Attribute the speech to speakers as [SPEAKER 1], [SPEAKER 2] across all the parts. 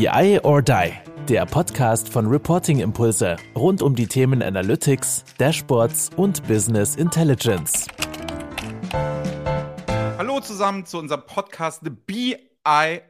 [SPEAKER 1] BI or Die, der Podcast von Reporting Impulse rund um die Themen Analytics, Dashboards und Business Intelligence.
[SPEAKER 2] Hallo zusammen zu unserem Podcast BI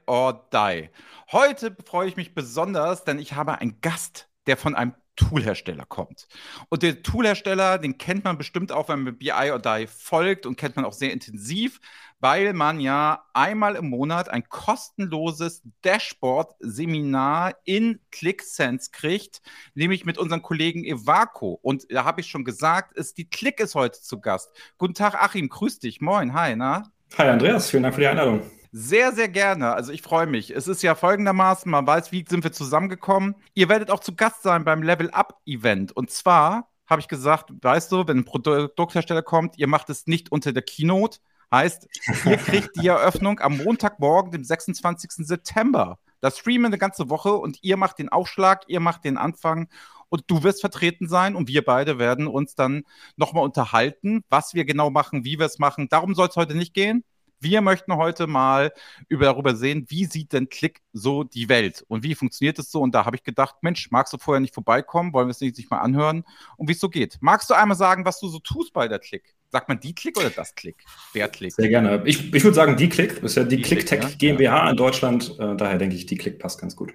[SPEAKER 2] or Die. Heute freue ich mich besonders, denn ich habe einen Gast, der von einem Toolhersteller kommt. Und der Toolhersteller, den kennt man bestimmt auch, wenn man BI or Die folgt und kennt man auch sehr intensiv, weil man ja einmal im Monat ein kostenloses Dashboard-Seminar in ClickSense kriegt, nämlich mit unseren Kollegen Evaco. Und da habe ich schon gesagt, ist die Click ist heute zu Gast. Guten Tag, Achim, grüß dich. Moin, hi, na?
[SPEAKER 3] Hi, Andreas, vielen Dank für die Einladung.
[SPEAKER 2] Sehr, sehr gerne. Also ich freue mich. Es ist ja folgendermaßen, man weiß, wie sind wir zusammengekommen. Ihr werdet auch zu Gast sein beim Level Up Event. Und zwar habe ich gesagt, weißt du, wenn ein Produkthersteller kommt, ihr macht es nicht unter der Keynote, Heißt, ihr kriegt die Eröffnung am Montagmorgen, dem 26. September. Da streamen eine ganze Woche und ihr macht den Aufschlag, ihr macht den Anfang und du wirst vertreten sein und wir beide werden uns dann nochmal unterhalten, was wir genau machen, wie wir es machen. Darum soll es heute nicht gehen. Wir möchten heute mal über, darüber sehen, wie sieht denn Klick so die Welt und wie funktioniert es so? Und da habe ich gedacht, Mensch, magst du vorher nicht vorbeikommen? Wollen wir es nicht mal anhören und wie es so geht? Magst du einmal sagen, was du so tust bei der Klick? Sagt man die Klick oder das Klick?
[SPEAKER 3] Wer Klick? Sehr gerne. Ich, ich würde sagen, die Klick. Das ist ja die, die Klick Tech ja? GmbH in Deutschland. Äh, daher denke ich, die Klick passt ganz gut.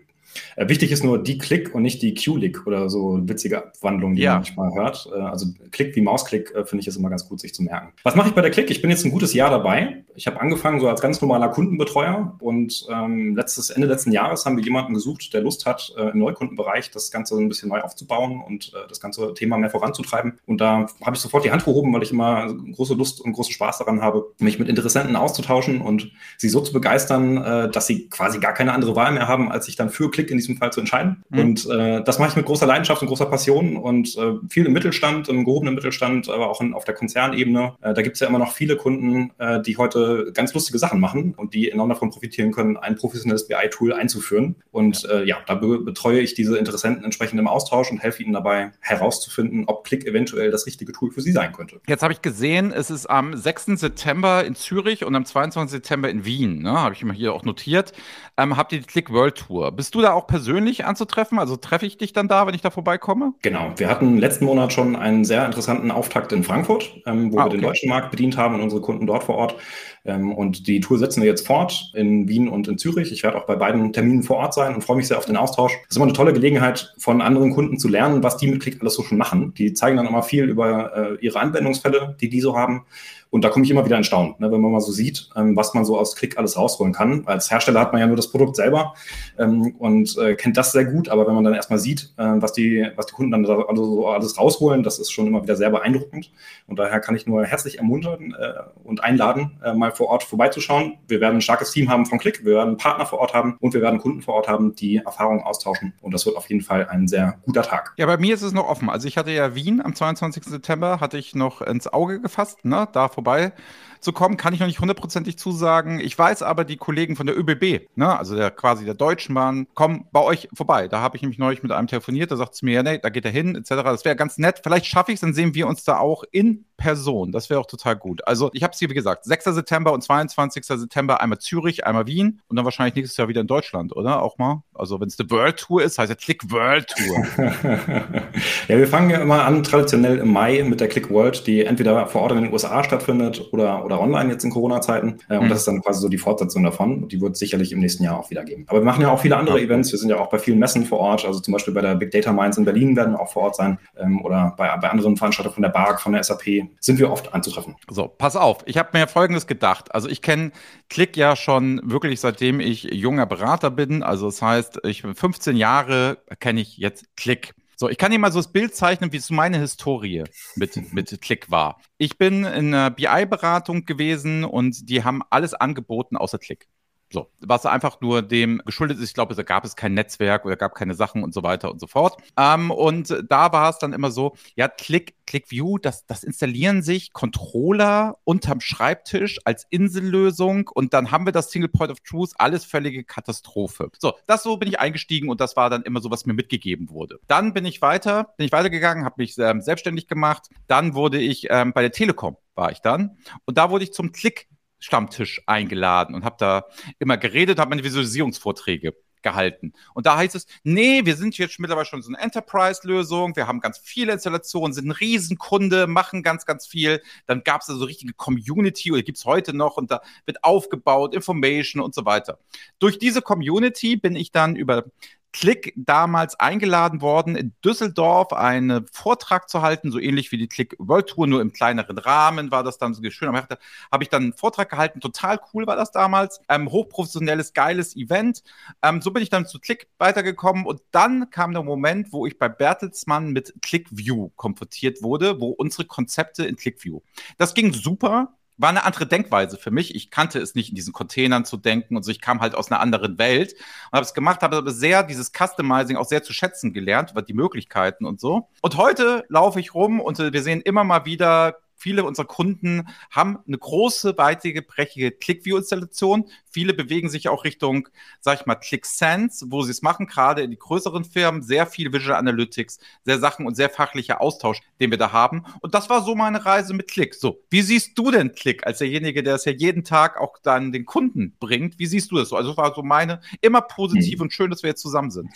[SPEAKER 3] Äh, wichtig ist nur die Klick und nicht die Q-Lick oder so witzige Abwandlungen, die ja. man manchmal hört. Äh, also Klick wie Mausklick äh, finde ich ist immer ganz gut, sich zu merken. Was mache ich bei der Klick? Ich bin jetzt ein gutes Jahr dabei. Ich habe angefangen so als ganz normaler Kundenbetreuer und ähm, letztes, Ende letzten Jahres haben wir jemanden gesucht, der Lust hat, äh, im Neukundenbereich das Ganze ein bisschen neu aufzubauen und äh, das ganze Thema mehr voranzutreiben. Und da habe ich sofort die Hand gehoben, weil ich immer große Lust und großen Spaß daran habe, mich mit Interessenten auszutauschen und sie so zu begeistern, äh, dass sie quasi gar keine andere Wahl mehr haben, als sich dann für Klick in diesem Fall zu entscheiden. Mhm. Und äh, das mache ich mit großer Leidenschaft und großer Passion und äh, viel im Mittelstand, im gehobenen Mittelstand, aber auch in, auf der Konzernebene. Äh, da gibt es ja immer noch viele Kunden, äh, die heute ganz lustige Sachen machen und die enorm davon profitieren können, ein professionelles BI-Tool einzuführen. Und ja, äh, ja da be betreue ich diese Interessenten entsprechend im Austausch und helfe ihnen dabei herauszufinden, ob Click eventuell das richtige Tool für sie sein könnte.
[SPEAKER 2] Jetzt habe ich gesehen, es ist am 6. September in Zürich und am 22. September in Wien. Ne? Habe ich mir hier auch notiert. Ähm, habt ihr die Click World Tour? Bist du da auch persönlich anzutreffen? Also treffe ich dich dann da, wenn ich da vorbeikomme?
[SPEAKER 3] Genau. Wir hatten letzten Monat schon einen sehr interessanten Auftakt in Frankfurt, ähm, wo ah, wir den deutschen Markt bedient haben und unsere Kunden dort vor Ort. Ähm, und die Tour setzen wir jetzt fort in Wien und in Zürich. Ich werde auch bei beiden Terminen vor Ort sein und freue mich sehr auf den Austausch. Das ist immer eine tolle Gelegenheit, von anderen Kunden zu lernen, was die mit Klick alles so schon machen. Die zeigen dann immer viel über äh, ihre Anwendungsfälle, die die so haben. Und da komme ich immer wieder in Staunen, ne, wenn man mal so sieht, ähm, was man so aus Klick alles rausholen kann. Als Hersteller hat man ja nur das Produkt selber ähm, und äh, kennt das sehr gut, aber wenn man dann erstmal sieht, äh, was, die, was die Kunden dann da also so alles rausholen, das ist schon immer wieder sehr beeindruckend. Und daher kann ich nur herzlich ermuntern äh, und einladen, äh, mal vor Ort vorbeizuschauen. Wir werden ein starkes Team haben von Klick, wir werden Partner vor Ort haben und wir werden Kunden vor Ort haben, die Erfahrungen austauschen. Und das wird auf jeden Fall ein sehr guter Tag.
[SPEAKER 2] Ja, bei mir ist es noch offen. Also ich hatte ja Wien am 22. September, hatte ich noch ins Auge gefasst, ne, da vorbei zu kommen, kann ich noch nicht hundertprozentig zusagen. Ich weiß aber, die Kollegen von der ÖBB, ne, also der quasi der Deutschen Bahn, kommen bei euch vorbei. Da habe ich nämlich neulich mit einem telefoniert, da sagt es mir, ja, nee, da geht er hin, etc. Das wäre ganz nett. Vielleicht schaffe ich es, dann sehen wir uns da auch in Person. Das wäre auch total gut. Also ich habe es hier, wie gesagt, 6. September und 22. September einmal Zürich, einmal Wien und dann wahrscheinlich nächstes Jahr wieder in Deutschland, oder? Auch mal. Also wenn es eine World Tour ist, heißt ja Click World Tour.
[SPEAKER 3] ja, wir fangen ja immer an, traditionell im Mai mit der Click World, die entweder vor Ort in den USA stattfindet oder, oder online jetzt in Corona-Zeiten. Äh, und mhm. das ist dann quasi so die Fortsetzung davon. Die wird es sicherlich im nächsten Jahr auch wieder geben. Aber wir machen ja auch viele andere. Events. Wir sind ja auch bei vielen Messen vor Ort. Also zum Beispiel bei der Big Data Minds in Berlin werden wir auch vor Ort sein. Ähm, oder bei, bei anderen Veranstaltungen von der BARC, von der SAP sind wir oft anzutreffen.
[SPEAKER 2] So, pass auf. Ich habe mir Folgendes gedacht. Also ich kenne Click ja schon wirklich seitdem ich junger Berater bin. Also das heißt, ich bin 15 Jahre kenne ich jetzt Click. So, ich kann dir mal so das Bild zeichnen, wie es meine Historie mit, mit Click war. Ich bin in einer BI-Beratung gewesen und die haben alles angeboten außer Click. So, was einfach nur dem geschuldet ist. Ich glaube, da gab es kein Netzwerk oder gab keine Sachen und so weiter und so fort. Ähm, und da war es dann immer so, ja, Click, ClickView, das, das installieren sich Controller unterm Schreibtisch als Insellösung und dann haben wir das Single Point of Truth, alles völlige Katastrophe. So, das so bin ich eingestiegen und das war dann immer so, was mir mitgegeben wurde. Dann bin ich weiter, bin ich weitergegangen, habe mich ähm, selbstständig gemacht. Dann wurde ich ähm, bei der Telekom war ich dann und da wurde ich zum Click Stammtisch eingeladen und habe da immer geredet, habe meine Visualisierungsvorträge gehalten. Und da heißt es, nee, wir sind jetzt mittlerweile schon so eine Enterprise-Lösung, wir haben ganz viele Installationen, sind ein Riesenkunde, machen ganz, ganz viel. Dann gab es da so richtige Community, oder gibt es heute noch, und da wird aufgebaut, Information und so weiter. Durch diese Community bin ich dann über Click damals eingeladen worden, in Düsseldorf einen Vortrag zu halten, so ähnlich wie die Click World Tour, nur im kleineren Rahmen war das dann so schön. Habe ich dann einen Vortrag gehalten, total cool war das damals. Ähm, hochprofessionelles, geiles Event. Ähm, so bin ich dann zu Click weitergekommen und dann kam der Moment, wo ich bei Bertelsmann mit ClickView konfrontiert wurde, wo unsere Konzepte in ClickView. Das ging super war eine andere Denkweise für mich. Ich kannte es nicht, in diesen Containern zu denken und so. Ich kam halt aus einer anderen Welt und habe es gemacht, habe aber sehr dieses Customizing auch sehr zu schätzen gelernt, die Möglichkeiten und so. Und heute laufe ich rum und wir sehen immer mal wieder Viele unserer Kunden haben eine große, weitige, brechige ClickView-Installation. Viele bewegen sich auch Richtung, sag ich mal, ClickSense, wo sie es machen, gerade in die größeren Firmen. Sehr viel Visual Analytics, sehr Sachen und sehr fachlicher Austausch, den wir da haben. Und das war so meine Reise mit Click. So, wie siehst du denn Click als derjenige, der es ja jeden Tag auch dann den Kunden bringt? Wie siehst du das so? Also, das war so meine, immer positiv hm. und schön, dass wir jetzt zusammen sind.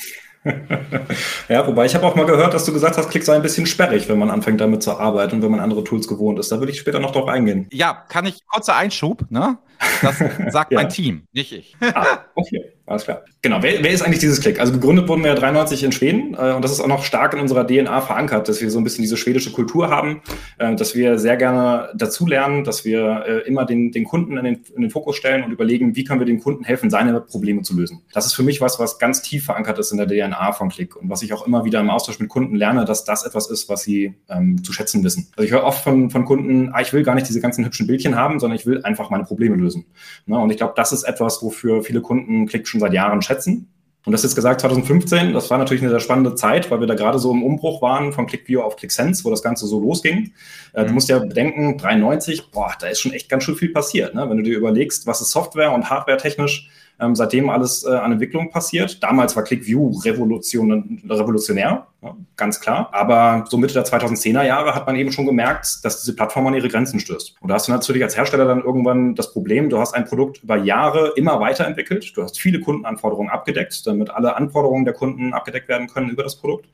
[SPEAKER 3] ja, wobei ich habe auch mal gehört, dass du gesagt hast, Klick sei ein bisschen sperrig, wenn man anfängt damit zu arbeiten und wenn man andere Tools gewohnt ist. Da würde ich später noch drauf eingehen.
[SPEAKER 2] Ja, kann ich kurzer Einschub, ne? Das sagt ja. mein Team, nicht ich.
[SPEAKER 3] ah, okay. Alles klar. Genau, wer, wer ist eigentlich dieses Klick? Also gegründet wurden wir ja 93 in Schweden äh, und das ist auch noch stark in unserer DNA verankert, dass wir so ein bisschen diese schwedische Kultur haben, äh, dass wir sehr gerne dazulernen, dass wir äh, immer den, den Kunden in den, in den Fokus stellen und überlegen, wie können wir dem Kunden helfen, seine Probleme zu lösen. Das ist für mich was, was ganz tief verankert ist in der DNA von Klick und was ich auch immer wieder im Austausch mit Kunden lerne, dass das etwas ist, was sie ähm, zu schätzen wissen. Also ich höre oft von, von Kunden, ah, ich will gar nicht diese ganzen hübschen Bildchen haben, sondern ich will einfach meine Probleme lösen. Ne? Und ich glaube, das ist etwas, wofür viele Kunden Klick schon schon seit Jahren schätzen. Und das jetzt gesagt 2015, das war natürlich eine sehr spannende Zeit, weil wir da gerade so im Umbruch waren von ClickView auf ClickSense, wo das Ganze so losging. Äh, du mhm. musst ja bedenken, 93, boah, da ist schon echt ganz schön viel passiert. Ne? Wenn du dir überlegst, was ist Software und Hardware technisch ähm, seitdem alles äh, an Entwicklung passiert. Damals war ClickView Revolution, revolutionär, ganz klar. Aber so Mitte der 2010er Jahre hat man eben schon gemerkt, dass diese Plattform an ihre Grenzen stößt. Und da hast du natürlich als Hersteller dann irgendwann das Problem, du hast ein Produkt über Jahre immer weiterentwickelt. Du hast viele Kundenanforderungen abgedeckt, damit alle Anforderungen der Kunden abgedeckt werden können über das Produkt.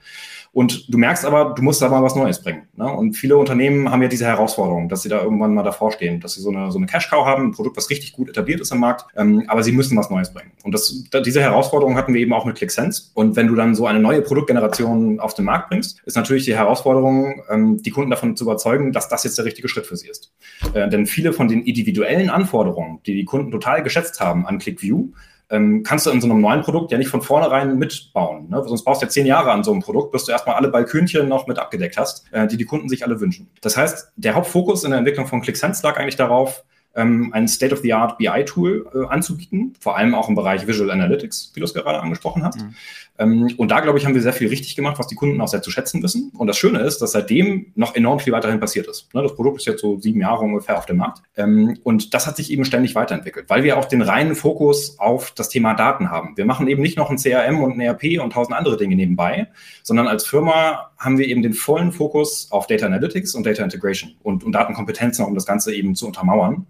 [SPEAKER 3] Und du merkst aber, du musst da mal was Neues bringen. Ne? Und viele Unternehmen haben ja diese Herausforderung, dass sie da irgendwann mal davor stehen, dass sie so eine, so eine Cash-Cow haben, ein Produkt, was richtig gut etabliert ist im Markt, ähm, aber sie müssen was Neues bringen. Und das, diese Herausforderung hatten wir eben auch mit ClickSense. Und wenn du dann so eine neue Produktgeneration auf den Markt bringst, ist natürlich die Herausforderung, ähm, die Kunden davon zu überzeugen, dass das jetzt der richtige Schritt für sie ist. Äh, denn viele von den individuellen Anforderungen, die die Kunden total geschätzt haben an ClickView, ähm, kannst du in so einem neuen Produkt ja nicht von vornherein mitbauen. Ne? Sonst brauchst du ja zehn Jahre an so einem Produkt, bis du erstmal alle Balkönchen noch mit abgedeckt hast, äh, die die Kunden sich alle wünschen. Das heißt, der Hauptfokus in der Entwicklung von ClickSense lag eigentlich darauf, ähm, ein State-of-the-Art BI-Tool äh, anzubieten, vor allem auch im Bereich Visual Analytics, wie du es gerade angesprochen hast. Mhm. Ähm, und da, glaube ich, haben wir sehr viel richtig gemacht, was die Kunden auch sehr zu schätzen wissen. Und das Schöne ist, dass seitdem noch enorm viel weiterhin passiert ist. Ne, das Produkt ist jetzt so sieben Jahre ungefähr auf dem Markt. Ähm, und das hat sich eben ständig weiterentwickelt, weil wir auch den reinen Fokus auf das Thema Daten haben. Wir machen eben nicht noch ein CRM und ein ERP und tausend andere Dinge nebenbei, sondern als Firma haben wir eben den vollen Fokus auf Data Analytics und Data Integration und, und Datenkompetenzen, um das Ganze eben zu untermauern.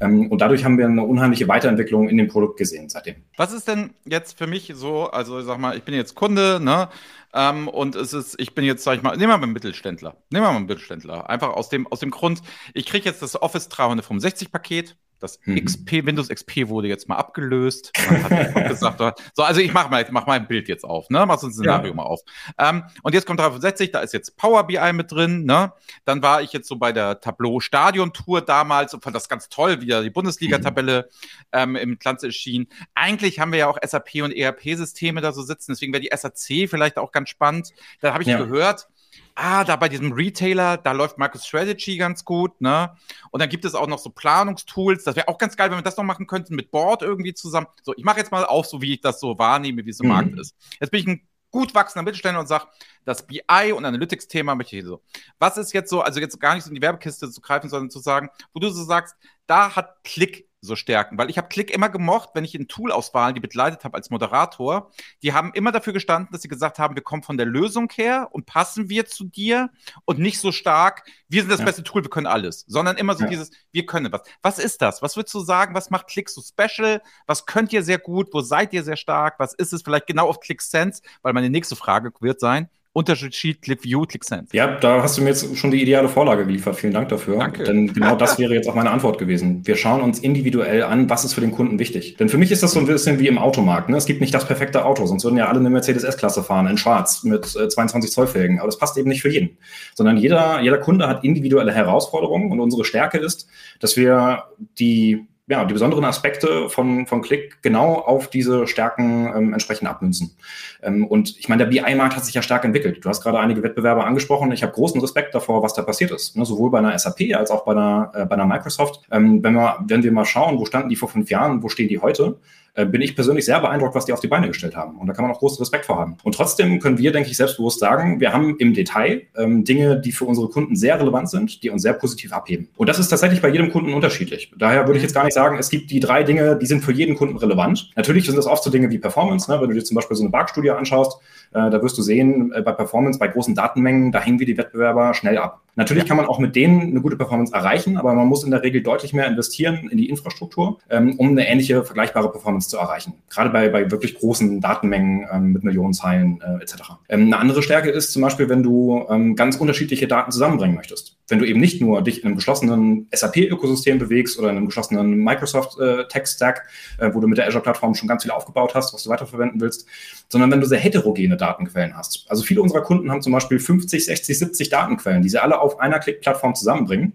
[SPEAKER 3] Ähm, und dadurch haben wir eine unheimliche Weiterentwicklung in dem Produkt gesehen seitdem.
[SPEAKER 2] Was ist denn jetzt für mich so, also ich sag mal, ich bin jetzt Kunde, ne? Ähm, und es ist, ich bin jetzt, sag ich mal, nehmen wir mal einen Mittelständler. Nehmen wir mal einen Mittelständler. Einfach aus dem, aus dem Grund, ich kriege jetzt das Office 365 Paket das mhm. XP, Windows XP wurde jetzt mal abgelöst. Man hat gesagt, so, also ich mache mal, mach mal ein Bild jetzt auf, ne? Mach so ein Szenario ja. mal auf. Ähm, und jetzt kommt 365, da ist jetzt Power BI mit drin, ne? Dann war ich jetzt so bei der Tableau Stadion Tour damals und fand das ganz toll, wie da die Bundesliga-Tabelle mhm. ähm, im Glanz erschien. Eigentlich haben wir ja auch SAP und ERP-Systeme da so sitzen, deswegen wäre die SAC vielleicht auch ganz spannend. Da habe ich ja. gehört, ah, da bei diesem Retailer, da läuft MicroStrategy ganz gut, ne? Und dann gibt es auch noch so Planungstools. Das wäre auch ganz geil, wenn wir das noch machen könnten mit Board irgendwie zusammen. So, ich mache jetzt mal auf, so wie ich das so wahrnehme, wie es im mhm. Markt ist. Jetzt bin ich ein gut wachsender Mittelständler und sage, das BI und Analytics-Thema möchte ich so. Was ist jetzt so, also jetzt gar nicht so in die Werbekiste zu greifen, sondern zu sagen, wo du so sagst, da hat Klick so stärken, weil ich habe Klick immer gemocht, wenn ich in Toolauswahlen die begleitet habe als Moderator. Die haben immer dafür gestanden, dass sie gesagt haben, wir kommen von der Lösung her und passen wir zu dir und nicht so stark, wir sind das ja. beste Tool, wir können alles, sondern immer so ja. dieses, wir können was. Was ist das? Was würdest du sagen? Was macht Klick so special? Was könnt ihr sehr gut? Wo seid ihr sehr stark? Was ist es vielleicht genau auf ClickSense? Weil meine nächste Frage wird sein, Unterschied ClickView, ClickSense.
[SPEAKER 3] Ja, da hast du mir jetzt schon die ideale Vorlage geliefert. Vielen Dank dafür. Danke. Denn genau das wäre jetzt auch meine Antwort gewesen. Wir schauen uns individuell an, was ist für den Kunden wichtig. Denn für mich ist das so ein bisschen wie im Automarkt. Ne? Es gibt nicht das perfekte Auto, sonst würden ja alle eine Mercedes S-Klasse fahren, in schwarz, mit äh, 22 Zoll Felgen. Aber das passt eben nicht für jeden. Sondern jeder, jeder Kunde hat individuelle Herausforderungen und unsere Stärke ist, dass wir die ja, die besonderen Aspekte von, von Click genau auf diese Stärken ähm, entsprechend abmünzen. Ähm, und ich meine, der BI-Markt hat sich ja stark entwickelt. Du hast gerade einige Wettbewerber angesprochen. Ich habe großen Respekt davor, was da passiert ist. Ne, sowohl bei einer SAP als auch bei einer, äh, bei einer Microsoft. Ähm, wenn, wir, wenn wir mal schauen, wo standen die vor fünf Jahren, wo stehen die heute, äh, bin ich persönlich sehr beeindruckt, was die auf die Beine gestellt haben. Und da kann man auch großen Respekt vor haben. Und trotzdem können wir, denke ich, selbstbewusst sagen, wir haben im Detail ähm, Dinge, die für unsere Kunden sehr relevant sind, die uns sehr positiv abheben. Und das ist tatsächlich bei jedem Kunden unterschiedlich. Daher würde ich jetzt gar nicht sagen, es gibt die drei Dinge, die sind für jeden Kunden relevant. Natürlich sind das oft so Dinge wie Performance. Ne? Wenn du dir zum Beispiel so eine Bark-Studie anschaust, äh, da wirst du sehen, äh, bei Performance, bei großen Datenmengen, da hängen wir die Wettbewerber schnell ab. Natürlich kann man auch mit denen eine gute Performance erreichen, aber man muss in der Regel deutlich mehr investieren in die Infrastruktur, ähm, um eine ähnliche, vergleichbare Performance zu erreichen. Gerade bei, bei wirklich großen Datenmengen ähm, mit Millionen Zeilen äh, etc. Ähm, eine andere Stärke ist zum Beispiel, wenn du ganz unterschiedliche Daten zusammenbringen möchtest. Wenn du eben nicht nur dich in einem geschlossenen SAP-Ökosystem bewegst oder in einem geschlossenen Microsoft-Tech-Stack, wo du mit der Azure-Plattform schon ganz viel aufgebaut hast, was du weiterverwenden willst, sondern wenn du sehr heterogene Datenquellen hast. Also viele unserer Kunden haben zum Beispiel 50, 60, 70 Datenquellen, die sie alle auf einer Klick-Plattform zusammenbringen.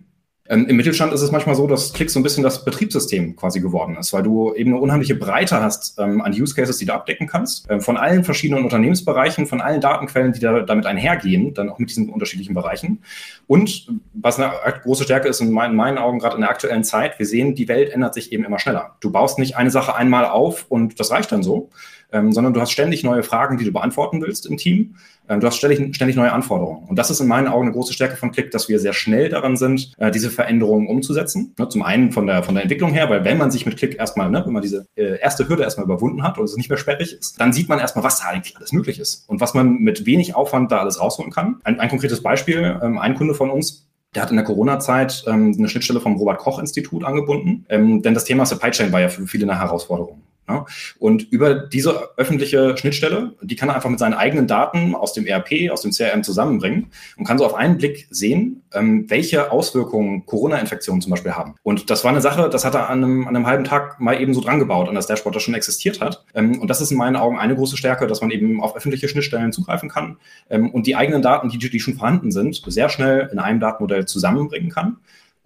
[SPEAKER 3] Ähm, Im Mittelstand ist es manchmal so, dass Klick so ein bisschen das Betriebssystem quasi geworden ist, weil du eben eine unheimliche Breite hast ähm, an Use Cases, die du abdecken kannst, ähm, von allen verschiedenen Unternehmensbereichen, von allen Datenquellen, die da, damit einhergehen, dann auch mit diesen unterschiedlichen Bereichen. Und was eine große Stärke ist in meinen, in meinen Augen gerade in der aktuellen Zeit, wir sehen, die Welt ändert sich eben immer schneller. Du baust nicht eine Sache einmal auf und das reicht dann so, ähm, sondern du hast ständig neue Fragen, die du beantworten willst im Team. Ähm, du hast ständig, ständig neue Anforderungen. Und das ist in meinen Augen eine große Stärke von Click, dass wir sehr schnell daran sind, äh, diese Veränderungen umzusetzen. Ne, zum einen von der, von der Entwicklung her, weil wenn man sich mit Click erstmal, ne, wenn man diese äh, erste Hürde erstmal überwunden hat und es nicht mehr sperrig ist, dann sieht man erstmal, was da eigentlich alles möglich ist und was man mit wenig Aufwand da alles rausholen kann. Ein, ein konkretes Beispiel, ähm, ein Kunde von uns, der hat in der Corona-Zeit ähm, eine Schnittstelle vom Robert-Koch-Institut angebunden, ähm, denn das Thema Supply Chain war ja für viele eine Herausforderung. Ja? Und über diese öffentliche Schnittstelle, die kann er einfach mit seinen eigenen Daten aus dem ERP, aus dem CRM zusammenbringen und kann so auf einen Blick sehen, ähm, welche Auswirkungen Corona-Infektionen zum Beispiel haben. Und das war eine Sache, das hat er an einem, an einem halben Tag mal eben so dran gebaut, an das Dashboard, das schon existiert hat. Ähm, und das ist in meinen Augen eine große Stärke, dass man eben auf öffentliche Schnittstellen zugreifen kann ähm, und die eigenen Daten, die, die schon vorhanden sind, sehr schnell in einem Datenmodell zusammenbringen kann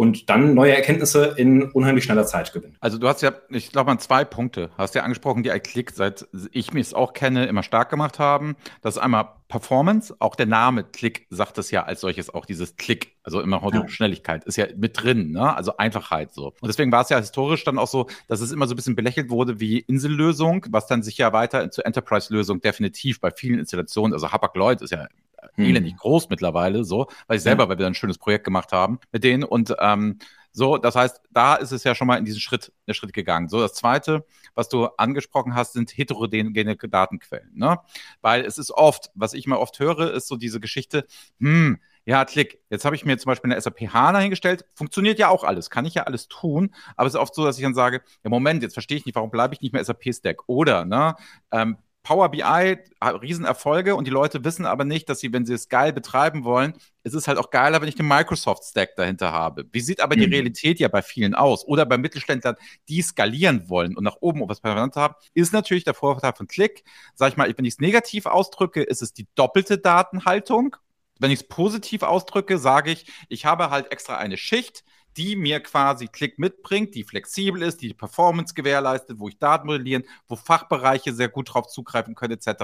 [SPEAKER 3] und dann neue Erkenntnisse in unheimlich schneller Zeit gewinnen.
[SPEAKER 2] Also du hast ja, ich glaube mal zwei Punkte, hast ja angesprochen, die iClick, seit ich mich es auch kenne, immer stark gemacht haben. Das ist einmal Performance, auch der Name Click sagt es ja als solches auch dieses Klick, also immer ja. Schnelligkeit, ist ja mit drin, ne? also Einfachheit so. Und deswegen war es ja historisch dann auch so, dass es immer so ein bisschen belächelt wurde wie Insellösung, was dann sich ja weiter zur Enterprise-Lösung definitiv bei vielen Installationen, also Hapag-Lloyd ist ja hm. elendig groß mittlerweile, so, weil ich selber, ja. weil wir ein schönes Projekt gemacht haben mit denen und ähm, so, das heißt, da ist es ja schon mal in diesen Schritt, der Schritt gegangen. So, das zweite, was du angesprochen hast, sind heterogene Datenquellen, ne? Weil es ist oft, was ich mal oft höre, ist so diese Geschichte, hm, ja, klick, jetzt habe ich mir zum Beispiel eine SAP HANA hingestellt, funktioniert ja auch alles, kann ich ja alles tun, aber es ist oft so, dass ich dann sage, ja, Moment, jetzt verstehe ich nicht, warum bleibe ich nicht mehr SAP-Stack? Oder, ne, ähm, Power BI Riesenerfolge und die Leute wissen aber nicht, dass sie, wenn sie es geil betreiben wollen, es ist halt auch geiler, wenn ich den Microsoft Stack dahinter habe. Wie sieht aber mhm. die Realität ja bei vielen aus? Oder bei Mittelständlern, die skalieren wollen und nach oben was permanent haben, ist natürlich der Vorteil von Click. Sag ich mal, wenn ich es negativ ausdrücke, ist es die doppelte Datenhaltung. Wenn ich es positiv ausdrücke, sage ich, ich habe halt extra eine Schicht, die mir quasi Klick mitbringt, die flexibel ist, die, die Performance gewährleistet, wo ich Daten modellieren, wo Fachbereiche sehr gut drauf zugreifen können, etc.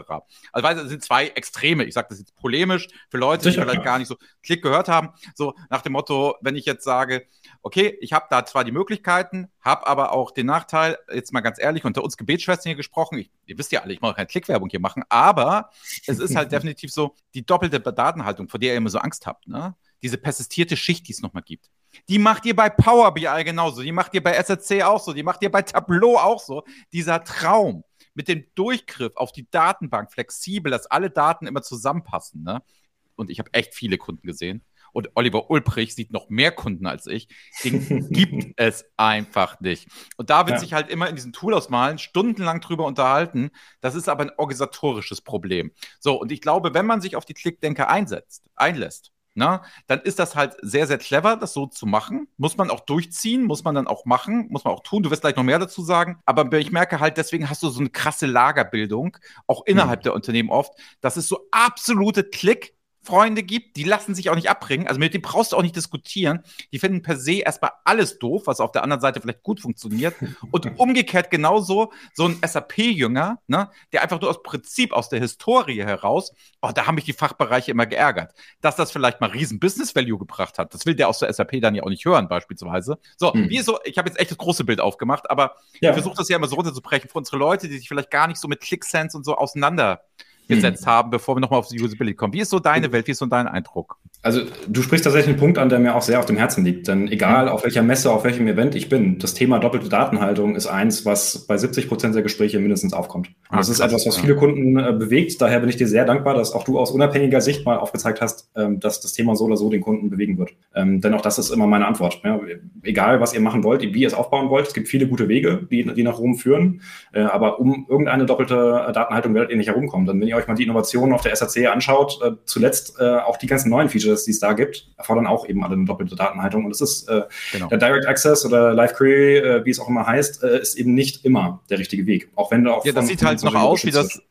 [SPEAKER 2] Also weil es sind zwei Extreme. Ich sage das jetzt polemisch für Leute, Sicher, die vielleicht gar nicht so Klick gehört haben. So nach dem Motto, wenn ich jetzt sage, okay, ich habe da zwar die Möglichkeiten, habe aber auch den Nachteil, jetzt mal ganz ehrlich, unter uns Gebetsschwestern hier gesprochen, ich, ihr wisst ja alle, ich mache keine Klickwerbung hier machen, aber es ist halt definitiv so die doppelte Datenhaltung, vor der ihr immer so Angst habt. Ne? Diese persistierte Schicht, die es nochmal gibt. Die macht ihr bei Power BI genauso, die macht ihr bei SRC auch so, die macht ihr bei Tableau auch so. Dieser Traum mit dem Durchgriff auf die Datenbank flexibel, dass alle Daten immer zusammenpassen. Ne? Und ich habe echt viele Kunden gesehen. Und Oliver Ulbrich sieht noch mehr Kunden als ich. Den gibt es einfach nicht. Und da wird ja. sich halt immer in diesem Tool ausmalen, stundenlang drüber unterhalten. Das ist aber ein organisatorisches Problem. So, und ich glaube, wenn man sich auf die Klickdenker einsetzt, einlässt, na, dann ist das halt sehr, sehr clever, das so zu machen. Muss man auch durchziehen, muss man dann auch machen, muss man auch tun. Du wirst gleich noch mehr dazu sagen. Aber ich merke halt, deswegen hast du so eine krasse Lagerbildung, auch innerhalb mhm. der Unternehmen oft. Das ist so absolute Klick. Freunde gibt, die lassen sich auch nicht abbringen. Also mit denen brauchst du auch nicht diskutieren. Die finden per se erstmal alles doof, was auf der anderen Seite vielleicht gut funktioniert. Und umgekehrt genauso so ein SAP-Jünger, ne, der einfach nur aus Prinzip, aus der Historie heraus, oh, da haben mich die Fachbereiche immer geärgert, dass das vielleicht mal riesen Business-Value gebracht hat. Das will der aus der SAP dann ja auch nicht hören, beispielsweise. So, hm. wie so, ich habe jetzt echt das große Bild aufgemacht, aber ja. ich versuche das ja immer so runterzubrechen für unsere Leute, die sich vielleicht gar nicht so mit ClickSense und so auseinander gesetzt hm. haben, bevor wir nochmal auf die Usability kommen. Wie ist so deine Welt? Wie ist so dein Eindruck?
[SPEAKER 3] Also du sprichst tatsächlich einen Punkt an, der mir auch sehr auf dem Herzen liegt. Denn egal mhm. auf welcher Messe, auf welchem Event ich bin, das Thema doppelte Datenhaltung ist eins, was bei 70 Prozent der Gespräche mindestens aufkommt. Und ah, das ist etwas, was viele Kunden äh, bewegt. Daher bin ich dir sehr dankbar, dass auch du aus unabhängiger Sicht mal aufgezeigt hast, ähm, dass das Thema so oder so den Kunden bewegen wird. Ähm, denn auch das ist immer meine Antwort. Ja, egal, was ihr machen wollt, wie ihr es aufbauen wollt, es gibt viele gute Wege, die, die nach Rom führen. Äh, aber um irgendeine doppelte Datenhaltung werdet ihr nicht herumkommen. Dann, wenn ihr euch mal die Innovationen auf der SAC anschaut, äh, zuletzt äh, auch die ganzen neuen Features, die es da gibt, erfordern auch eben alle eine doppelte Datenhaltung. Und es ist äh, genau. der Direct Access oder Live Query, äh, wie es auch immer heißt, äh, ist eben nicht immer der richtige Weg. Auch wenn du auch.
[SPEAKER 2] Ja, das sieht halt noch aus wie das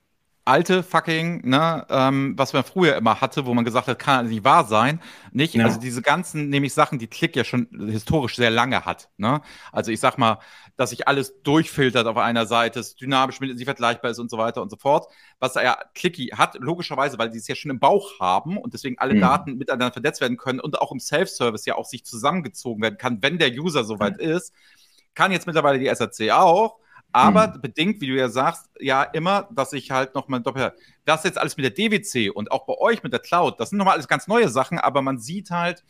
[SPEAKER 2] alte fucking, ne, ähm, was man früher immer hatte, wo man gesagt hat, kann nicht wahr sein. Nicht, ja. also diese ganzen, nämlich Sachen, die Click ja schon historisch sehr lange hat. Ne? Also ich sag mal, dass sich alles durchfiltert auf einer Seite, es dynamisch mit sie vergleichbar ist und so weiter und so fort. Was er ja Clicky hat, logischerweise, weil die es ja schon im Bauch haben und deswegen alle mhm. Daten miteinander vernetzt werden können und auch im Self-Service ja auch sich zusammengezogen werden kann, wenn der User soweit mhm. ist. Kann jetzt mittlerweile die SAC auch aber hm. bedingt, wie du ja sagst, ja immer, dass ich halt nochmal doppelt. Das jetzt alles mit der DWC und auch bei euch mit der Cloud, das sind nochmal alles ganz neue Sachen, aber man sieht halt,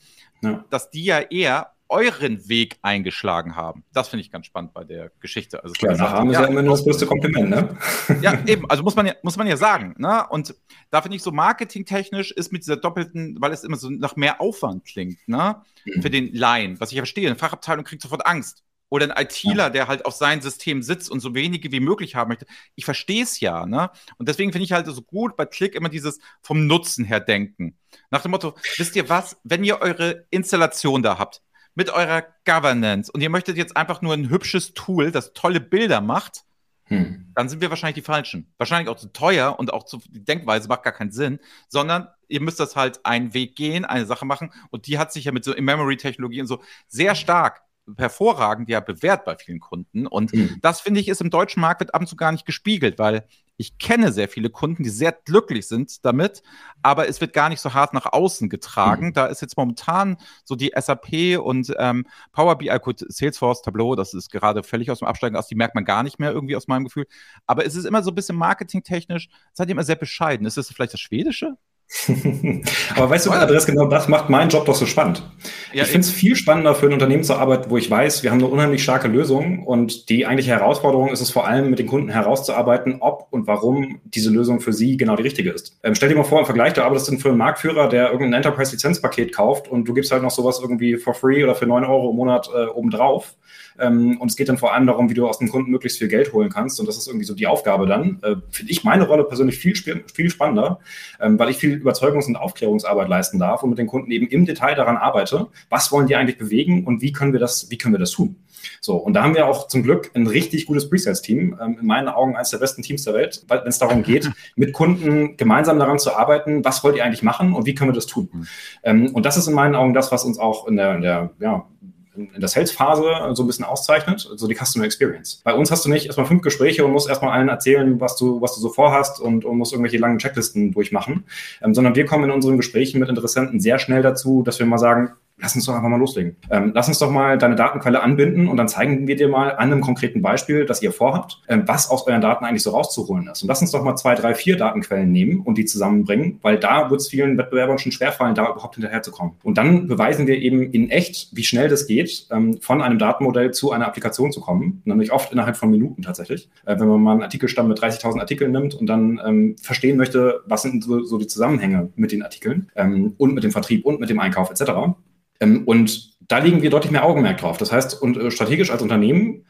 [SPEAKER 2] ja. dass die ja eher euren Weg eingeschlagen haben. Das finde ich ganz spannend bei der Geschichte. Also
[SPEAKER 3] Klar, haben ist ja immer nur das größte Kompliment, ne?
[SPEAKER 2] Ja, eben, also muss man ja, muss man ja sagen. Ne? Und da finde ich so marketingtechnisch ist mit dieser doppelten, weil es immer so nach mehr Aufwand klingt, ne? Mhm. Für den Laien, was ich ja verstehe. Eine Fachabteilung kriegt sofort Angst oder ein ITler, ja. der halt auf sein System sitzt und so wenige wie möglich haben möchte. Ich verstehe es ja, ne? Und deswegen finde ich halt so gut bei Click immer dieses vom Nutzen her denken. Nach dem Motto, wisst ihr was, wenn ihr eure Installation da habt, mit eurer Governance und ihr möchtet jetzt einfach nur ein hübsches Tool, das tolle Bilder macht, hm. dann sind wir wahrscheinlich die Falschen. Wahrscheinlich auch zu teuer und auch zu, die Denkweise macht gar keinen Sinn, sondern ihr müsst das halt einen Weg gehen, eine Sache machen und die hat sich ja mit so In-Memory-Technologie und so sehr stark hervorragend ja bewährt bei vielen Kunden. Und mhm. das finde ich ist im deutschen Markt wird ab und zu gar nicht gespiegelt, weil ich kenne sehr viele Kunden, die sehr glücklich sind damit, aber es wird gar nicht so hart nach außen getragen. Mhm. Da ist jetzt momentan so die SAP und ähm, Power BI, gut, Salesforce, Tableau, das ist gerade völlig aus dem Absteigen aus, die merkt man gar nicht mehr irgendwie aus meinem Gefühl. Aber es ist immer so ein bisschen marketingtechnisch, seid ihr immer sehr bescheiden. Ist das vielleicht das Schwedische?
[SPEAKER 3] Aber weißt du, Andreas, genau das macht meinen Job doch so spannend. Ja, ich finde es viel spannender für ein Unternehmen zu arbeiten, wo ich weiß, wir haben eine unheimlich starke Lösung und die eigentliche Herausforderung ist es vor allem, mit den Kunden herauszuarbeiten, ob und warum diese Lösung für sie genau die richtige ist. Ähm, stell dir mal vor, im Vergleich, du arbeitest für einen Marktführer, der irgendein Enterprise-Lizenzpaket kauft und du gibst halt noch sowas irgendwie for free oder für 9 Euro im Monat äh, obendrauf. Ähm, und es geht dann vor allem darum, wie du aus dem Kunden möglichst viel Geld holen kannst. Und das ist irgendwie so die Aufgabe dann. Äh, Finde ich meine Rolle persönlich viel, viel spannender, ähm, weil ich viel Überzeugungs- und Aufklärungsarbeit leisten darf und mit den Kunden eben im Detail daran arbeite, was wollen die eigentlich bewegen und wie können wir das, wie können wir das tun. So, und da haben wir auch zum Glück ein richtig gutes Presales-Team, ähm, in meinen Augen eines der besten Teams der Welt, wenn es darum geht, mit Kunden gemeinsam daran zu arbeiten, was wollt ihr eigentlich machen und wie können wir das tun. Mhm. Ähm, und das ist in meinen Augen das, was uns auch in der, in der ja, in der Sales-Phase so ein bisschen auszeichnet, so die Customer Experience. Bei uns hast du nicht erstmal fünf Gespräche und musst erstmal allen erzählen, was du, was du so vorhast und, und musst irgendwelche langen Checklisten durchmachen, ähm, sondern wir kommen in unseren Gesprächen mit Interessenten sehr schnell dazu, dass wir mal sagen, lass uns doch einfach mal loslegen. Ähm, lass uns doch mal deine Datenquelle anbinden und dann zeigen wir dir mal an einem konkreten Beispiel, das ihr vorhabt, ähm, was aus euren Daten eigentlich so rauszuholen ist. Und lass uns doch mal zwei, drei, vier Datenquellen nehmen und die zusammenbringen, weil da wird es vielen Wettbewerbern schon schwerfallen, da überhaupt hinterherzukommen. Und dann beweisen wir eben in echt, wie schnell das geht, ähm, von einem Datenmodell zu einer Applikation zu kommen, nämlich oft innerhalb von Minuten tatsächlich. Äh, wenn man mal einen Artikelstamm mit 30.000 Artikeln nimmt und dann ähm, verstehen möchte, was sind so, so, die Zusammenhänge mit den Artikeln ähm, und mit dem Vertrieb und mit dem Einkauf etc. Ähm, und da legen wir deutlich mehr Augenmerk drauf. Das heißt, und äh, strategisch als Unternehmen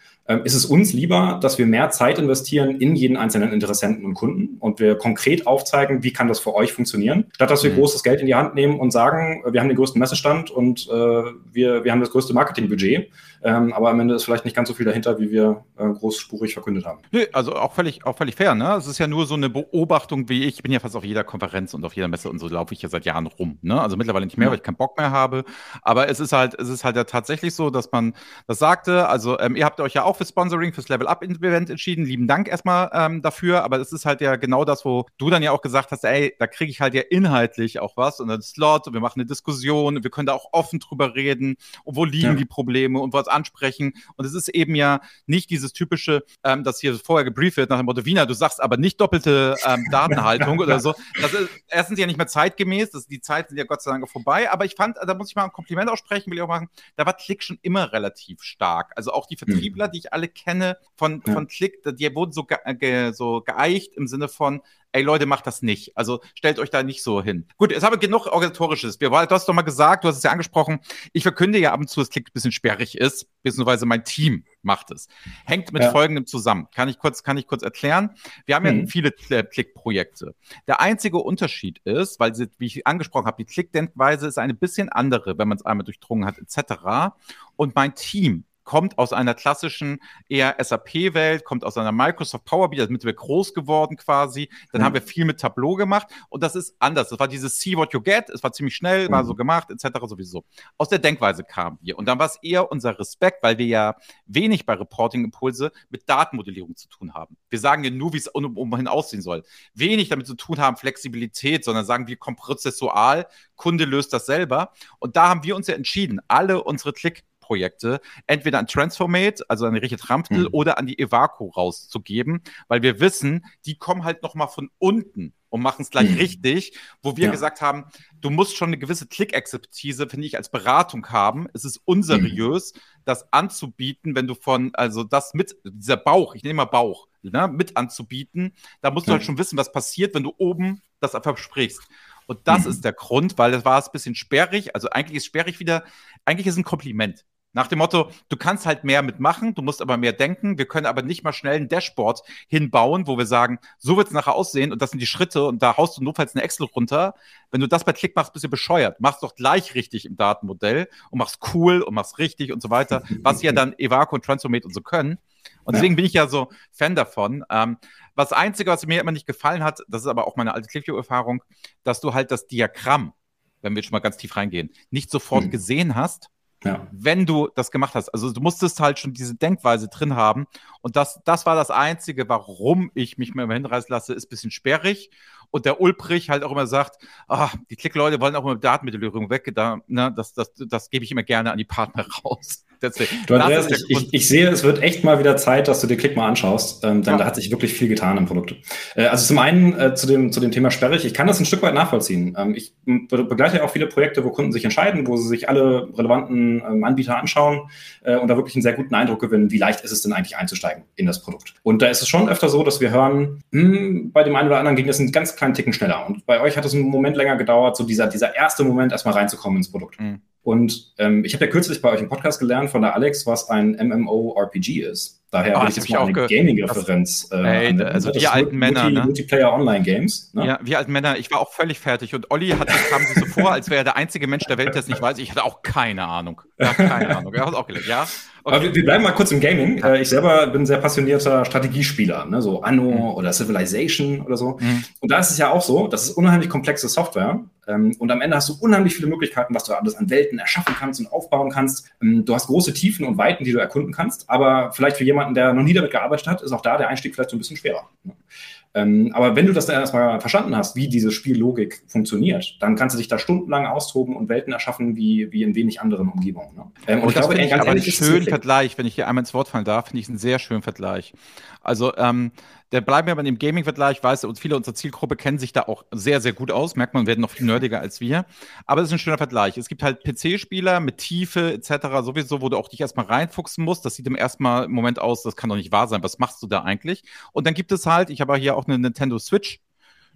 [SPEAKER 3] ist es uns lieber, dass wir mehr Zeit investieren in jeden einzelnen Interessenten und Kunden und wir konkret aufzeigen, wie kann das für euch funktionieren, statt dass wir mhm. großes Geld in die Hand nehmen und sagen, wir haben den größten Messestand und äh, wir, wir haben das größte Marketingbudget, ähm, aber am Ende ist vielleicht nicht ganz so viel dahinter, wie wir äh, großspurig verkündet haben.
[SPEAKER 2] Nee, also auch völlig, auch völlig fair. Ne? Es ist ja nur so eine Beobachtung, wie ich. Ich bin ja fast auf jeder Konferenz und auf jeder Messe und so laufe ich ja seit Jahren rum. Ne? Also mittlerweile nicht mehr, ja. weil ich keinen Bock mehr habe. Aber es ist halt, es ist halt ja tatsächlich so, dass man das sagte. Also ähm, ihr habt euch ja auch für Sponsoring, fürs Level Up Event entschieden. Lieben Dank erstmal ähm, dafür. Aber es ist halt ja genau das, wo du dann ja auch gesagt hast, ey, da kriege ich halt ja inhaltlich auch was und einen Slot und wir machen eine Diskussion und wir können da auch offen drüber reden und wo liegen ja. die Probleme und was ansprechen. Und es ist eben ja nicht dieses typische, ähm, das hier vorher gebrieft wird nach dem Motto, Wiener, du sagst aber nicht doppelte ähm, Datenhaltung oder so. Das ist erstens ja nicht mehr zeitgemäß, das, die Zeiten sind ja Gott sei Dank vorbei, aber ich fand, da muss ich mal ein Kompliment aussprechen, will ich auch machen, da war Klick schon immer relativ stark. Also auch die Vertriebler, mhm. die ich alle kenne von, ja. von Klick, die wurden so, ge ge so geeicht im Sinne von, ey Leute, macht das nicht. Also stellt euch da nicht so hin. Gut, jetzt haben wir genug Organisatorisches. Wir, du hast doch mal gesagt, du hast es ja angesprochen, ich verkünde ja ab und zu, dass Klick ein bisschen sperrig ist, beziehungsweise mein Team macht es. Hängt mit ja. folgendem zusammen. Kann ich kurz, kann ich kurz erklären? Wir haben mhm. ja viele Klick-Projekte. Der einzige Unterschied ist, weil sie, wie ich angesprochen habe, die Klick-Denkweise ist eine bisschen andere, wenn man es einmal durchdrungen hat, etc. Und mein Team kommt aus einer klassischen eher SAP-Welt, kommt aus einer Microsoft Power BI, damit wir groß geworden quasi. Dann mhm. haben wir viel mit Tableau gemacht und das ist anders. Das war dieses See what you get, es war ziemlich schnell, mhm. war so gemacht, etc. sowieso. Aus der Denkweise kamen wir und dann war es eher unser Respekt, weil wir ja wenig bei Reporting-Impulse mit Datenmodellierung zu tun haben. Wir sagen ja nur, wie es um, umhin aussehen soll. Wenig damit zu tun haben, Flexibilität, sondern sagen, wir kommen prozessual, Kunde löst das selber. Und da haben wir uns ja entschieden, alle unsere Klick Projekte entweder an Transformate, also an Richard Ramptel, mhm. oder an die Evaco rauszugeben, weil wir wissen, die kommen halt nochmal von unten und machen es gleich mhm. richtig, wo wir ja. gesagt haben, du musst schon eine gewisse Klick-Expertise, finde ich, als Beratung haben. Es ist unseriös, mhm. das anzubieten, wenn du von, also das mit, dieser Bauch, ich nehme mal Bauch, ne, mit anzubieten, da musst du halt schon wissen, was passiert, wenn du oben das versprichst. Und das mhm. ist der Grund, weil das war es ein bisschen sperrig. Also eigentlich ist sperrig wieder, eigentlich ist es ein Kompliment. Nach dem Motto, du kannst halt mehr mitmachen, du musst aber mehr denken. Wir können aber nicht mal schnell ein Dashboard hinbauen, wo wir sagen, so wird es nachher aussehen und das sind die Schritte und da haust du notfalls eine Excel runter. Wenn du das bei Klick machst, bist du bescheuert. Machst doch gleich richtig im Datenmodell und machst cool und machst richtig und so weiter, was ja dann Evaco und Transformate und so können. Und deswegen ja. bin ich ja so Fan davon. Ähm, was Einzige, was mir immer nicht gefallen hat, das ist aber auch meine alte ClickView-Erfahrung, dass du halt das Diagramm, wenn wir schon mal ganz tief reingehen, nicht sofort hm. gesehen hast ja. wenn du das gemacht hast. Also du musstest halt schon diese Denkweise drin haben. Und das, das war das Einzige, warum ich mich mehr hinreißen lasse, ist ein bisschen sperrig. Und der Ulbrich halt auch immer sagt, ah, die Klickleute wollen auch immer Datenmittelrührung weg. Da, ne, das, das, das gebe ich immer gerne an die Partner raus.
[SPEAKER 3] Deswegen, du, Andreas, ich, ich, ich, sehe, es wird echt mal wieder Zeit, dass du dir Klick mal anschaust, ähm, denn ja. da hat sich wirklich viel getan im Produkt. Äh, also zum einen äh, zu, dem, zu dem Thema sperrig, ich kann das ein Stück weit nachvollziehen. Ähm, ich be begleite ja auch viele Projekte, wo Kunden sich entscheiden, wo sie sich alle relevanten ähm, Anbieter anschauen äh, und da wirklich einen sehr guten Eindruck gewinnen, wie leicht ist es denn eigentlich einzusteigen in das Produkt. Und da ist es schon öfter so, dass wir hören, hm, bei dem einen oder anderen ging das einen ganz kleinen Ticken schneller. Und bei euch hat es einen Moment länger gedauert, so dieser, dieser erste Moment erstmal reinzukommen ins Produkt. Mhm. Und ähm, ich habe ja kürzlich bei euch im Podcast gelernt von der Alex, was ein MMORPG ist. Daher oh, habe ich jetzt mal eine Gaming-Referenz.
[SPEAKER 2] Äh, also wir alten Männer. Multi,
[SPEAKER 3] ne? Multiplayer Online-Games.
[SPEAKER 2] Ne? Ja, wir alten Männer. Ich war auch völlig fertig. Und Olli hat, kam sich so vor, als wäre er der einzige Mensch der Welt, der es nicht weiß. Ich hatte auch keine Ahnung. Ja, keine Ahnung. Er hat auch gelernt. Ja.
[SPEAKER 3] Okay. Aber wir, bleiben mal kurz im Gaming. Äh, ich selber bin ein sehr passionierter Strategiespieler, ne? so Anno mhm. oder Civilization oder so. Mhm. Und da ist es ja auch so, das ist unheimlich komplexe Software. Ähm, und am Ende hast du unheimlich viele Möglichkeiten, was du alles an Welten erschaffen kannst und aufbauen kannst. Ähm, du hast große Tiefen und Weiten, die du erkunden kannst. Aber vielleicht für jemanden, der noch nie damit gearbeitet hat, ist auch da der Einstieg vielleicht so ein bisschen schwerer. Ähm, aber wenn du das dann erstmal verstanden hast, wie diese Spiellogik funktioniert, dann kannst du dich da stundenlang austoben und Welten erschaffen wie, wie in wenig anderen Umgebungen. Ne?
[SPEAKER 2] Ähm, und, und das glaube, ich aber einen schönen Vergleich, wenn ich hier einmal ins Wort fallen darf, finde ich einen sehr schönen Vergleich. Also ähm, der bleiben wir bei dem Gaming-Vergleich, weiß und viele unserer Zielgruppe kennen sich da auch sehr, sehr gut aus, merkt man, werden noch viel nerdiger als wir. Aber es ist ein schöner Vergleich. Es gibt halt PC-Spieler mit Tiefe etc. sowieso, wo du auch dich erstmal reinfuchsen musst. Das sieht im ersten Mal im Moment aus, das kann doch nicht wahr sein. Was machst du da eigentlich? Und dann gibt es halt, ich habe hier auch eine Nintendo Switch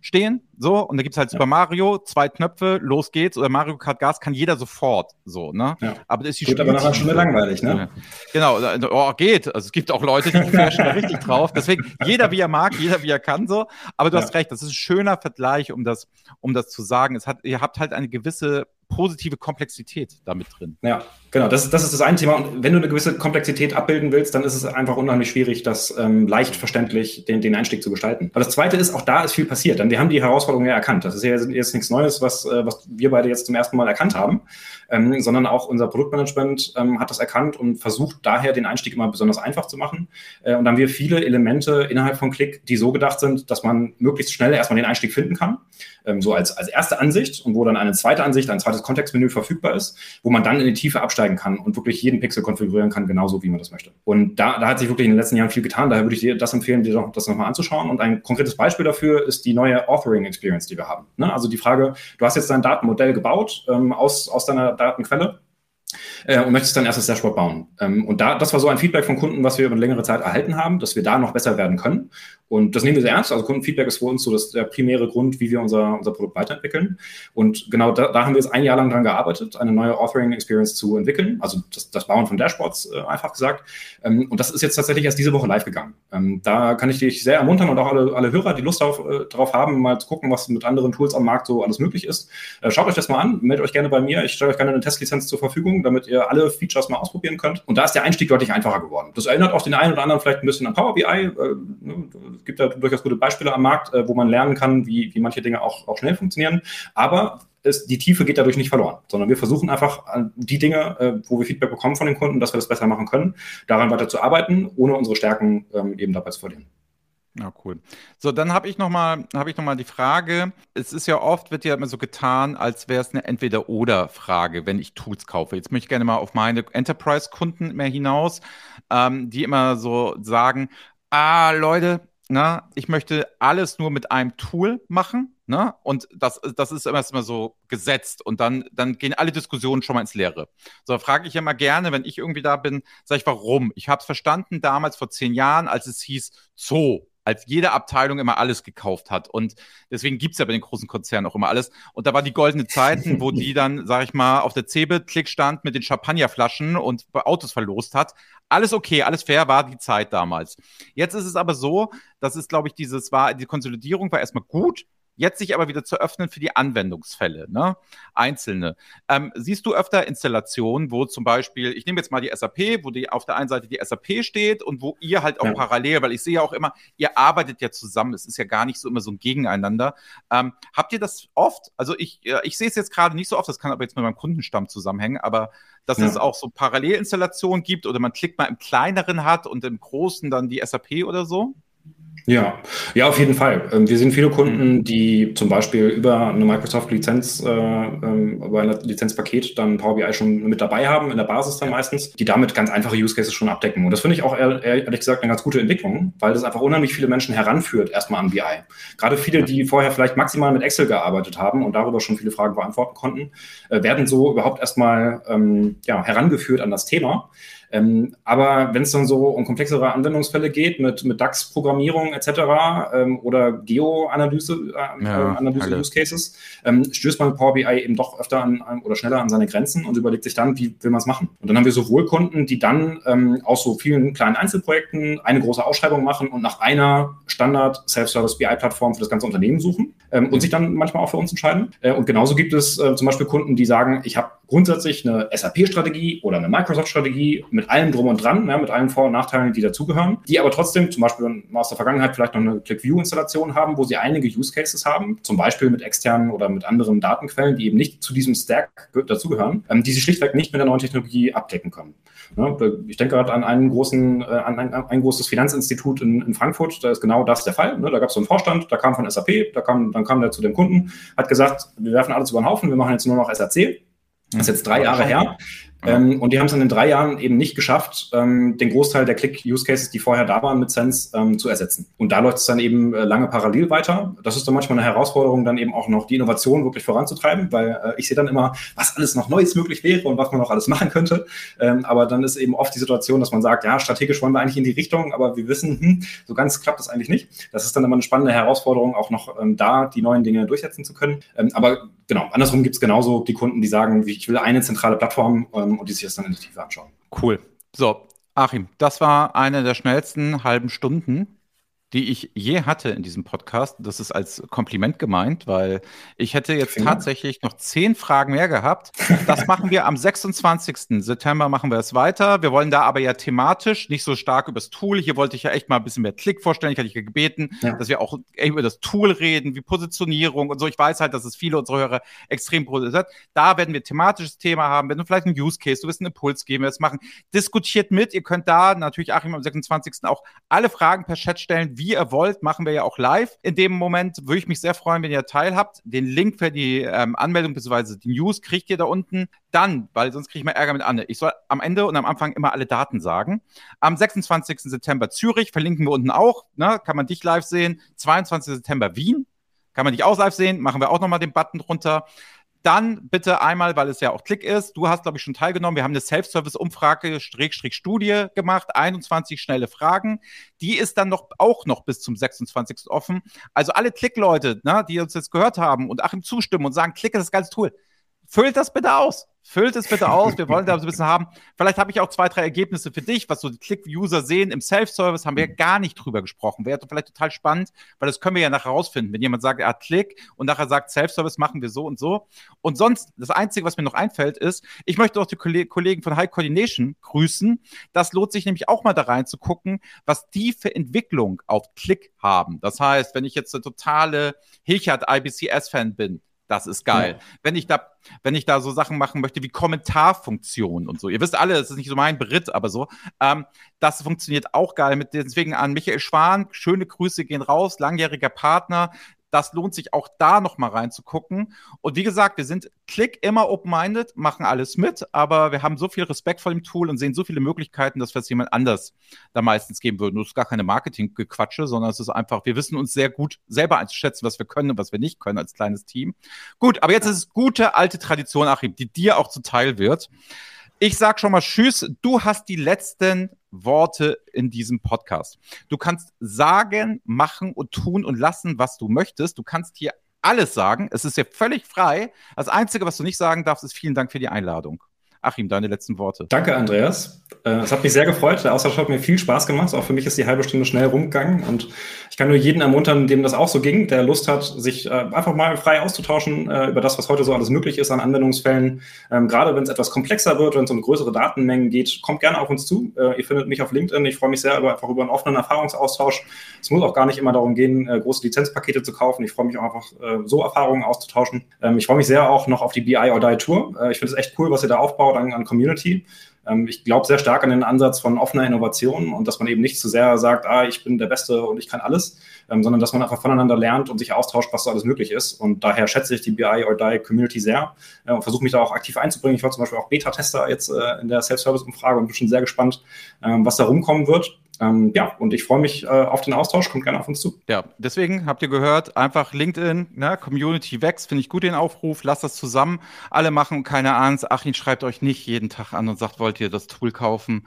[SPEAKER 2] stehen, so, und da gibt es halt ja. Super Mario, zwei Knöpfe, los geht's, oder Mario Kart Gas kann jeder sofort, so, ne?
[SPEAKER 3] Ja. Aber das ist die Geht aber nachher schon wieder langweilig, ne?
[SPEAKER 2] Genau, oh, geht, also es gibt auch Leute, die flashen da richtig drauf, deswegen, jeder wie er mag, jeder wie er kann, so, aber du ja. hast recht, das ist ein schöner Vergleich, um das, um das zu sagen, es hat, ihr habt halt eine gewisse positive Komplexität damit drin.
[SPEAKER 3] Ja, genau. Das ist, das ist das eine Thema. Und wenn du eine gewisse Komplexität abbilden willst, dann ist es einfach unheimlich schwierig, das ähm, leicht verständlich den, den Einstieg zu gestalten. Aber das Zweite ist, auch da ist viel passiert. Denn wir haben die Herausforderungen ja erkannt. Das ist ja jetzt nichts Neues, was, äh, was wir beide jetzt zum ersten Mal erkannt haben, ähm, sondern auch unser Produktmanagement ähm, hat das erkannt und versucht daher den Einstieg immer besonders einfach zu machen. Äh, und dann haben wir viele Elemente innerhalb von Click, die so gedacht sind, dass man möglichst schnell erstmal den Einstieg finden kann ähm, so als, als erste Ansicht und wo dann eine zweite Ansicht, ein zweites Kontextmenü verfügbar ist, wo man dann in die Tiefe absteigen kann und wirklich jeden Pixel konfigurieren kann, genauso wie man das möchte. Und da, da hat sich wirklich in den letzten Jahren viel getan. Daher würde ich dir das empfehlen, dir das nochmal anzuschauen. Und ein konkretes Beispiel dafür ist die neue Authoring Experience, die wir haben. Ne? Also die Frage, du hast jetzt dein Datenmodell gebaut ähm, aus, aus deiner Datenquelle äh, und möchtest dein erstes Dashboard bauen. Ähm, und da, das war so ein Feedback von Kunden, was wir über längere Zeit erhalten haben, dass wir da noch besser werden können. Und das nehmen wir sehr ernst. Also Kundenfeedback ist für uns so das, der primäre Grund, wie wir unser, unser Produkt weiterentwickeln. Und genau da, da haben wir jetzt ein Jahr lang dran gearbeitet, eine neue Authoring Experience zu entwickeln. Also das, das Bauen von Dashboards, äh, einfach gesagt. Ähm, und das ist jetzt tatsächlich erst diese Woche live gegangen. Ähm, da kann ich dich sehr ermuntern und auch alle, alle Hörer, die Lust auf, äh, drauf haben, mal zu gucken, was mit anderen Tools am Markt so alles möglich ist. Äh, schaut euch das mal an, meldet euch gerne bei mir. Ich stelle euch gerne eine Testlizenz zur Verfügung, damit ihr alle Features mal ausprobieren könnt. Und da ist der Einstieg deutlich einfacher geworden. Das erinnert auch den einen oder anderen vielleicht ein bisschen an Power BI. Äh, ne, es gibt da durchaus gute Beispiele am Markt, äh, wo man lernen kann, wie, wie manche Dinge auch, auch schnell funktionieren. Aber es, die Tiefe geht dadurch nicht verloren, sondern wir versuchen einfach die Dinge, äh, wo wir Feedback bekommen von den Kunden, dass wir das besser machen können, daran weiter zu arbeiten, ohne unsere Stärken ähm, eben dabei zu verlieren.
[SPEAKER 2] Ja, cool. So, dann habe ich nochmal hab noch die Frage. Es ist ja oft, wird ja immer so getan, als wäre es eine Entweder-Oder-Frage, wenn ich Tools kaufe. Jetzt möchte ich gerne mal auf meine Enterprise-Kunden mehr hinaus, ähm, die immer so sagen, ah, Leute, na, ich möchte alles nur mit einem Tool machen, ne? Und das, das ist erstmal so gesetzt und dann, dann gehen alle Diskussionen schon mal ins Leere. So frage ich immer gerne, wenn ich irgendwie da bin, sage ich, warum? Ich habe es verstanden damals vor zehn Jahren, als es hieß Zoo als jede Abteilung immer alles gekauft hat. Und deswegen gibt es ja bei den großen Konzernen auch immer alles. Und da war die goldene Zeiten, wo die dann, sag ich mal, auf der Cebit-Klick stand mit den Champagnerflaschen und Autos verlost hat. Alles okay, alles fair war die Zeit damals. Jetzt ist es aber so, das ist, glaube ich, dieses war, die Konsolidierung war erstmal gut, jetzt sich aber wieder zu öffnen für die Anwendungsfälle, ne? einzelne. Ähm, siehst du öfter Installationen, wo zum Beispiel, ich nehme jetzt mal die SAP, wo die auf der einen Seite die SAP steht und wo ihr halt auch ja. parallel, weil ich sehe ja auch immer, ihr arbeitet ja zusammen, es ist ja gar nicht so immer so ein Gegeneinander. Ähm, habt ihr das oft? Also ich, ich sehe es jetzt gerade nicht so oft, das kann aber jetzt mit meinem Kundenstamm zusammenhängen, aber dass ja. es auch so Parallelinstallationen gibt oder man klickt mal im kleineren hat und im großen dann die SAP oder so?
[SPEAKER 3] Ja, ja, auf jeden Fall. Ähm, wir sehen viele Kunden, mhm. die zum Beispiel über eine Microsoft-Lizenz, äh, ähm, über ein Lizenzpaket dann Power BI schon mit dabei haben, in der Basis dann meistens, die damit ganz einfache Use Cases schon abdecken. Und das finde ich auch ehrlich gesagt eine ganz gute Entwicklung, weil das einfach unheimlich viele Menschen heranführt, erstmal an BI. Gerade viele, die vorher vielleicht maximal mit Excel gearbeitet haben und darüber schon viele Fragen beantworten konnten, äh, werden so überhaupt erstmal ähm, ja, herangeführt an das Thema. Ähm, aber wenn es dann so um komplexere Anwendungsfälle geht, mit, mit DAX-Programmierung etc. Ähm, oder Geo-Analyse äh, ja, Analyse Use Cases, ähm, stößt man mit Power BI eben doch öfter an, an, oder schneller an seine Grenzen und überlegt sich dann, wie will man es machen. Und dann haben wir sowohl Kunden, die dann ähm, aus so vielen kleinen Einzelprojekten eine große Ausschreibung machen und nach einer Standard Self-Service BI-Plattform für das ganze Unternehmen suchen ähm, und sich dann manchmal auch für uns entscheiden. Äh, und genauso gibt es äh, zum Beispiel Kunden, die sagen, ich habe grundsätzlich eine SAP-Strategie oder eine Microsoft-Strategie mit allem drum und dran, mit allen Vor- und Nachteilen, die dazugehören, die aber trotzdem zum Beispiel aus der Vergangenheit vielleicht noch eine ClickView-Installation haben, wo sie einige Use Cases haben, zum Beispiel mit externen oder mit anderen Datenquellen, die eben nicht zu diesem Stack dazugehören, ähm, die sie schlichtweg nicht mit der neuen Technologie abdecken können. Ja, ich denke gerade an einen großen, äh, an ein, ein großes Finanzinstitut in, in, Frankfurt, da ist genau das der Fall. Ne? Da gab es so einen Vorstand, da kam von SAP, da kam, dann kam der zu dem Kunden, hat gesagt, wir werfen alles über den Haufen, wir machen jetzt nur noch SAC. Das ist jetzt drei Jahre her. Ähm, und die haben es in den drei Jahren eben nicht geschafft, ähm, den Großteil der Click-Use-Cases, die vorher da waren, mit Sense ähm, zu ersetzen. Und da läuft es dann eben äh, lange parallel weiter. Das ist dann manchmal eine Herausforderung, dann eben auch noch die Innovation wirklich voranzutreiben, weil äh, ich sehe dann immer, was alles noch Neues möglich wäre und was man noch alles machen könnte. Ähm, aber dann ist eben oft die Situation, dass man sagt, ja, strategisch wollen wir eigentlich in die Richtung, aber wir wissen, hm, so ganz klappt das eigentlich nicht. Das ist dann immer eine spannende Herausforderung, auch noch ähm, da die neuen Dinge durchsetzen zu können. Ähm, aber genau, andersrum gibt es genauso die Kunden, die sagen, ich will eine zentrale Plattform ähm, und die sich das dann in der Tiefe anschauen.
[SPEAKER 2] Cool. So, Achim, das war eine der schnellsten halben Stunden die ich je hatte in diesem Podcast. Das ist als Kompliment gemeint, weil ich hätte jetzt Vielen tatsächlich noch zehn Fragen mehr gehabt. Das machen wir am 26. September machen wir es weiter. Wir wollen da aber ja thematisch nicht so stark über das Tool. Hier wollte ich ja echt mal ein bisschen mehr Klick vorstellen. Ich hatte dich gebeten, ja. dass wir auch über das Tool reden, wie Positionierung und so. Ich weiß halt, dass es viele unserer Hörer extrem produziert. Da werden wir thematisches Thema haben. Wenn du vielleicht einen Use Case, du wirst einen Impuls geben, wir das machen. Diskutiert mit. Ihr könnt da natürlich Achim am 26. auch alle Fragen per Chat stellen wie ihr wollt, machen wir ja auch live. In dem Moment würde ich mich sehr freuen, wenn ihr teilhabt. Den Link für die ähm, Anmeldung bzw. die News kriegt ihr da unten. Dann, weil sonst kriege ich mal Ärger mit Anne. Ich soll am Ende und am Anfang immer alle Daten sagen. Am 26. September Zürich, verlinken wir unten auch. Ne? Kann man dich live sehen. 22. September Wien. Kann man dich auch live sehen. Machen wir auch nochmal den Button drunter. Dann bitte einmal, weil es ja auch Klick ist. Du hast, glaube ich, schon teilgenommen. Wir haben eine Self-Service-Umfrage, Strich, Studie gemacht. 21 schnelle Fragen. Die ist dann noch, auch noch bis zum 26. offen. Also alle Klick-Leute, ne, die uns jetzt gehört haben und Achim zustimmen und sagen, Klick ist das geilste Tool. Füllt das bitte aus. Füllt es bitte aus. Wir wollen da so ein bisschen haben. Vielleicht habe ich auch zwei, drei Ergebnisse für dich, was so die Click-User sehen. Im Self-Service haben wir gar nicht drüber gesprochen. Wäre vielleicht total spannend, weil das können wir ja nachher rausfinden. Wenn jemand sagt, er hat Klick und nachher sagt, Self-Service machen wir so und so. Und sonst, das Einzige, was mir noch einfällt, ist, ich möchte auch die Kollegen von High Coordination grüßen. Das lohnt sich nämlich auch mal da rein zu gucken, was die für Entwicklung auf Klick haben. Das heißt, wenn ich jetzt eine totale Hilchard IBCS-Fan bin, das ist geil. Ja. Wenn ich da, wenn ich da so Sachen machen möchte wie Kommentarfunktionen und so. Ihr wisst alle, es ist nicht so mein Beritt, aber so. Ähm, das funktioniert auch geil. Mit, deswegen an Michael Schwan, schöne Grüße gehen raus, langjähriger Partner, das lohnt sich auch da nochmal reinzugucken. Und wie gesagt, wir sind Klick immer open-minded, machen alles mit, aber wir haben so viel Respekt vor dem Tool und sehen so viele Möglichkeiten, dass wir es jemand anders da meistens geben würden. Das ist gar keine Marketing-Gequatsche, sondern es ist einfach, wir wissen uns sehr gut selber einzuschätzen, was wir können und was wir nicht können als kleines Team. Gut, aber jetzt ist es gute alte Tradition, Achim, die dir auch zuteil wird. Ich sag schon mal Tschüss. Du hast die letzten Worte in diesem Podcast. Du kannst sagen, machen und tun und lassen, was du möchtest. Du kannst hier alles sagen. Es ist ja völlig frei. Das Einzige, was du nicht sagen darfst, ist vielen Dank für die Einladung. Achim, deine letzten Worte.
[SPEAKER 3] Danke, Andreas. Äh, es hat mich sehr gefreut. Der Austausch hat mir viel Spaß gemacht. Auch für mich ist die halbe Stunde schnell rumgegangen. Und ich kann nur jeden ermuntern, dem das auch so ging, der Lust hat, sich äh, einfach mal frei auszutauschen äh, über das, was heute so alles möglich ist an Anwendungsfällen. Ähm, gerade wenn es etwas komplexer wird, wenn es um größere Datenmengen geht, kommt gerne auf uns zu. Ihr findet mich auf LinkedIn. Ich freue mich sehr über, einfach über einen offenen Erfahrungsaustausch. Es muss auch gar nicht immer darum gehen, große Lizenzpakete zu kaufen. Ich freue mich auch einfach, so Erfahrungen auszutauschen. Ähm, ich freue mich sehr auch noch auf die BI or Die Tour. Ich finde es echt cool, was ihr da aufbaut an, an Community. Ähm, ich glaube sehr stark an den Ansatz von offener Innovation und dass man eben nicht zu sehr sagt, ah, ich bin der Beste und ich kann alles, ähm, sondern dass man einfach voneinander lernt und sich austauscht, was so alles möglich ist. Und daher schätze ich die BI or Die Community sehr äh, und versuche mich da auch aktiv einzubringen. Ich war zum Beispiel auch Beta-Tester jetzt äh, in der Self-Service-Umfrage und bin schon sehr gespannt, ähm, was da rumkommen wird. Ähm, ja, und ich freue mich äh, auf den Austausch. Kommt gerne auf uns zu.
[SPEAKER 2] Ja, deswegen habt ihr gehört, einfach LinkedIn, ne, Community wächst, finde ich gut den Aufruf. Lasst das zusammen alle machen und keine Angst. Achim schreibt euch nicht jeden Tag an und sagt, wollt ihr das Tool kaufen?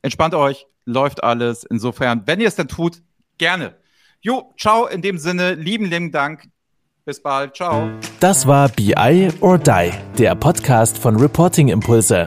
[SPEAKER 2] Entspannt euch, läuft alles. Insofern, wenn ihr es dann tut, gerne. Jo, ciao in dem Sinne. Lieben, lieben Dank. Bis bald. Ciao.
[SPEAKER 1] Das war BI or Die, der Podcast von Reporting Impulse.